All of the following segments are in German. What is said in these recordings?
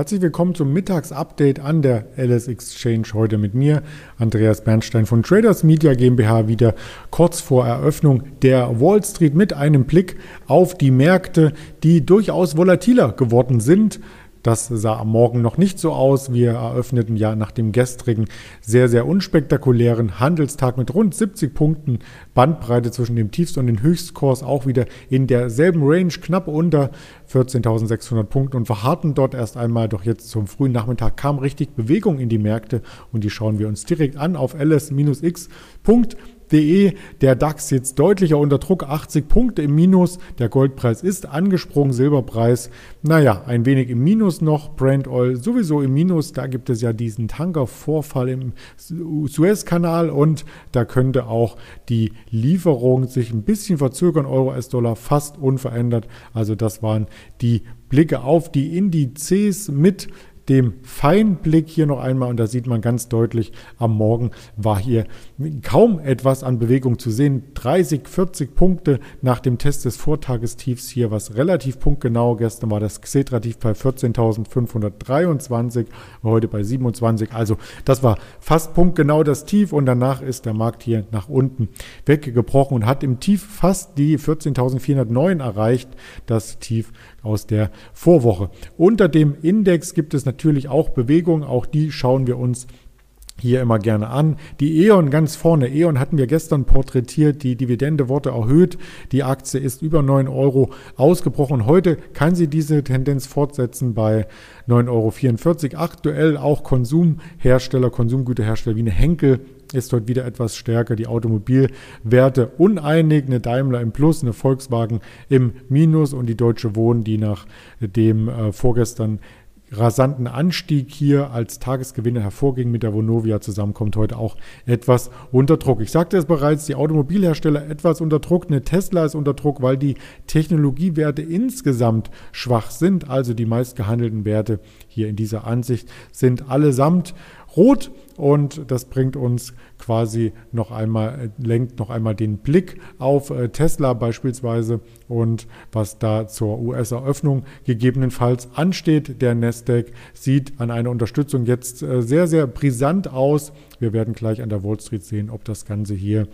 Herzlich willkommen zum Mittagsupdate an der LS Exchange. Heute mit mir, Andreas Bernstein von Traders Media GmbH, wieder kurz vor Eröffnung der Wall Street mit einem Blick auf die Märkte, die durchaus volatiler geworden sind. Das sah am Morgen noch nicht so aus. Wir eröffneten ja nach dem gestrigen sehr, sehr unspektakulären Handelstag mit rund 70 Punkten Bandbreite zwischen dem Tiefst- und dem Höchstkurs auch wieder in derselben Range, knapp unter 14.600 Punkten und verharrten dort erst einmal. Doch jetzt zum frühen Nachmittag kam richtig Bewegung in die Märkte und die schauen wir uns direkt an auf ls-x. DE. Der DAX jetzt deutlicher unter Druck, 80 Punkte im Minus. Der Goldpreis ist angesprungen, Silberpreis, naja, ein wenig im Minus noch. Brand Oil sowieso im Minus. Da gibt es ja diesen Tankervorfall im Suezkanal und da könnte auch die Lieferung sich ein bisschen verzögern. Euro, S-Dollar fast unverändert. Also das waren die Blicke auf die Indizes mit dem Feinblick hier noch einmal und da sieht man ganz deutlich, am Morgen war hier kaum etwas an Bewegung zu sehen. 30, 40 Punkte nach dem Test des Vortagestiefs hier, was relativ punktgenau. Gestern war das Xetra-Tief bei 14.523, heute bei 27. Also das war fast punktgenau das Tief und danach ist der Markt hier nach unten weggebrochen und hat im Tief fast die 14.409 erreicht, das Tief aus der Vorwoche. Unter dem Index gibt es natürlich auch Bewegungen, auch die schauen wir uns hier immer gerne an. Die E.ON ganz vorne. E.ON hatten wir gestern porträtiert. Die Dividende wurde erhöht. Die Aktie ist über 9 Euro ausgebrochen. Heute kann sie diese Tendenz fortsetzen bei 9,44 Euro. Aktuell auch Konsumhersteller, Konsumgüterhersteller wie eine Henkel ist heute wieder etwas stärker. Die Automobilwerte uneinig, eine Daimler im Plus, eine Volkswagen im Minus und die Deutsche Wohnen, die nach dem äh, vorgestern rasanten Anstieg hier als Tagesgewinner hervorging mit der Vonovia zusammenkommt heute auch etwas unter Druck. Ich sagte es bereits, die Automobilhersteller etwas unter Druck, eine Tesla ist unter Druck, weil die Technologiewerte insgesamt schwach sind, also die meistgehandelten Werte hier in dieser Ansicht sind allesamt rot und das bringt uns quasi noch einmal, äh, lenkt noch einmal den Blick auf äh, Tesla beispielsweise und was da zur US-Eröffnung gegebenenfalls ansteht. Der Nasdaq sieht an einer Unterstützung jetzt äh, sehr, sehr brisant aus. Wir werden gleich an der Wall Street sehen, ob das Ganze hier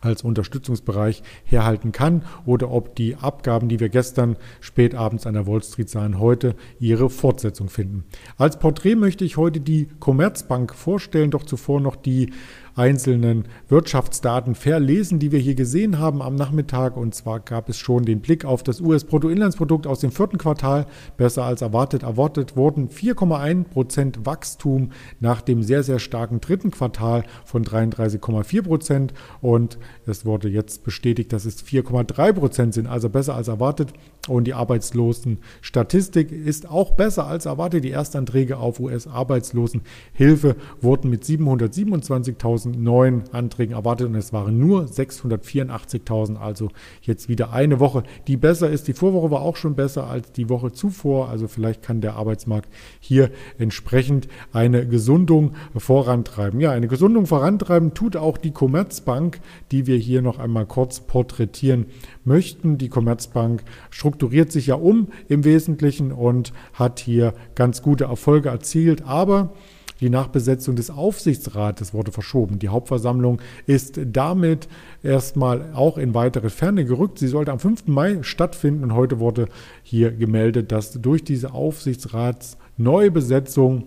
als Unterstützungsbereich herhalten kann oder ob die Abgaben, die wir gestern spät abends an der Wall Street sahen, heute ihre Fortsetzung finden. Als Porträt möchte ich heute die Commerzbank vorstellen, doch zuvor noch die einzelnen Wirtschaftsdaten verlesen, die wir hier gesehen haben am Nachmittag. Und zwar gab es schon den Blick auf das US-Bruttoinlandsprodukt aus dem vierten Quartal, besser als erwartet. Erwartet wurden 4,1 Prozent Wachstum nach dem sehr, sehr starken dritten Quartal von 33,4 Prozent. Und es wurde jetzt bestätigt, dass es 4,3 Prozent sind, also besser als erwartet. Und die Arbeitslosenstatistik ist auch besser als erwartet. Die Erstanträge auf US-Arbeitslosenhilfe wurden mit 727.000 neuen Anträgen erwartet und es waren nur 684.000. Also jetzt wieder eine Woche, die besser ist. Die Vorwoche war auch schon besser als die Woche zuvor. Also vielleicht kann der Arbeitsmarkt hier entsprechend eine Gesundung vorantreiben. Ja, eine Gesundung vorantreiben tut auch die Commerzbank, die wir hier noch einmal kurz porträtieren möchten. Die Commerzbank strukturiert sich ja um im Wesentlichen und hat hier ganz gute Erfolge erzielt, aber die Nachbesetzung des Aufsichtsrates wurde verschoben. Die Hauptversammlung ist damit erstmal auch in weitere Ferne gerückt. Sie sollte am 5. Mai stattfinden und heute wurde hier gemeldet, dass durch diese Aufsichtsratsneubesetzung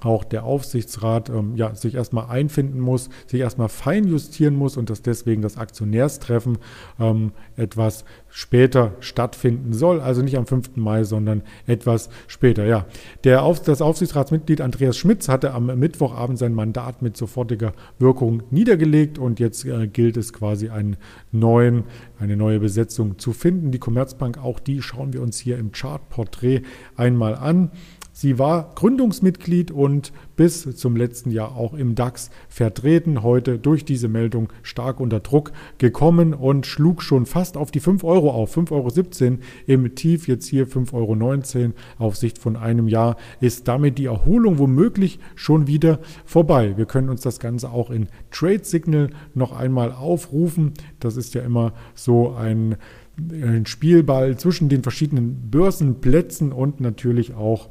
auch der Aufsichtsrat ähm, ja, sich erstmal einfinden muss, sich erstmal feinjustieren muss und dass deswegen das Aktionärstreffen ähm, etwas später stattfinden soll. Also nicht am 5. Mai, sondern etwas später. Ja, der Auf, das Aufsichtsratsmitglied Andreas Schmitz hatte am Mittwochabend sein Mandat mit sofortiger Wirkung niedergelegt und jetzt äh, gilt es quasi einen neuen, eine neue Besetzung zu finden. Die Commerzbank, auch die schauen wir uns hier im Chartporträt einmal an. Sie war Gründungsmitglied und bis zum letzten Jahr auch im DAX vertreten. Heute durch diese Meldung stark unter Druck gekommen und schlug schon fast auf die 5 Euro auf. 5,17 Euro im Tief, jetzt hier 5,19 Euro auf Sicht von einem Jahr. Ist damit die Erholung womöglich schon wieder vorbei. Wir können uns das Ganze auch in Trade Signal noch einmal aufrufen. Das ist ja immer so ein ein Spielball zwischen den verschiedenen Börsenplätzen und natürlich auch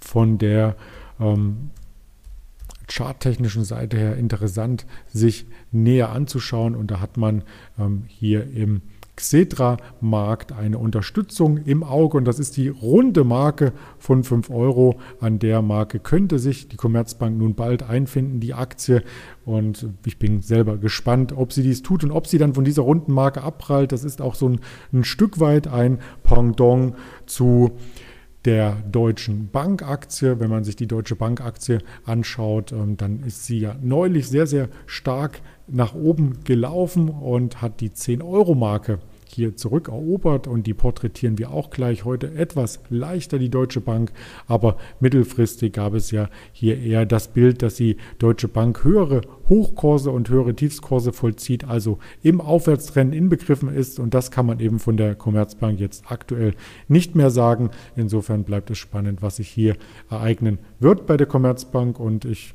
von der ähm, charttechnischen Seite her interessant, sich näher anzuschauen. Und da hat man ähm, hier im Xetra-Markt eine Unterstützung im Auge und das ist die runde Marke von 5 Euro. An der Marke könnte sich die Commerzbank nun bald einfinden, die Aktie. Und ich bin selber gespannt, ob sie dies tut und ob sie dann von dieser runden Marke abprallt. Das ist auch so ein, ein Stück weit ein Pendant zu der Deutschen Bankaktie. Wenn man sich die Deutsche Bankaktie anschaut, ähm, dann ist sie ja neulich sehr, sehr stark nach oben gelaufen und hat die 10-Euro-Marke hier zurückerobert und die porträtieren wir auch gleich heute etwas leichter, die Deutsche Bank. Aber mittelfristig gab es ja hier eher das Bild, dass die Deutsche Bank höhere Hochkurse und höhere Tiefskurse vollzieht, also im Aufwärtstrend inbegriffen ist. Und das kann man eben von der Commerzbank jetzt aktuell nicht mehr sagen. Insofern bleibt es spannend, was sich hier ereignen wird bei der Commerzbank. Und ich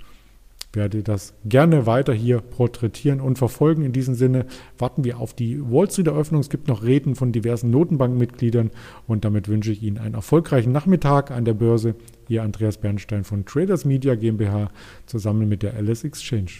werde das gerne weiter hier porträtieren und verfolgen. In diesem Sinne warten wir auf die Wall Street Eröffnung. Es gibt noch Reden von diversen Notenbankmitgliedern und damit wünsche ich Ihnen einen erfolgreichen Nachmittag an der Börse. Ihr Andreas Bernstein von Traders Media GmbH zusammen mit der Alice Exchange.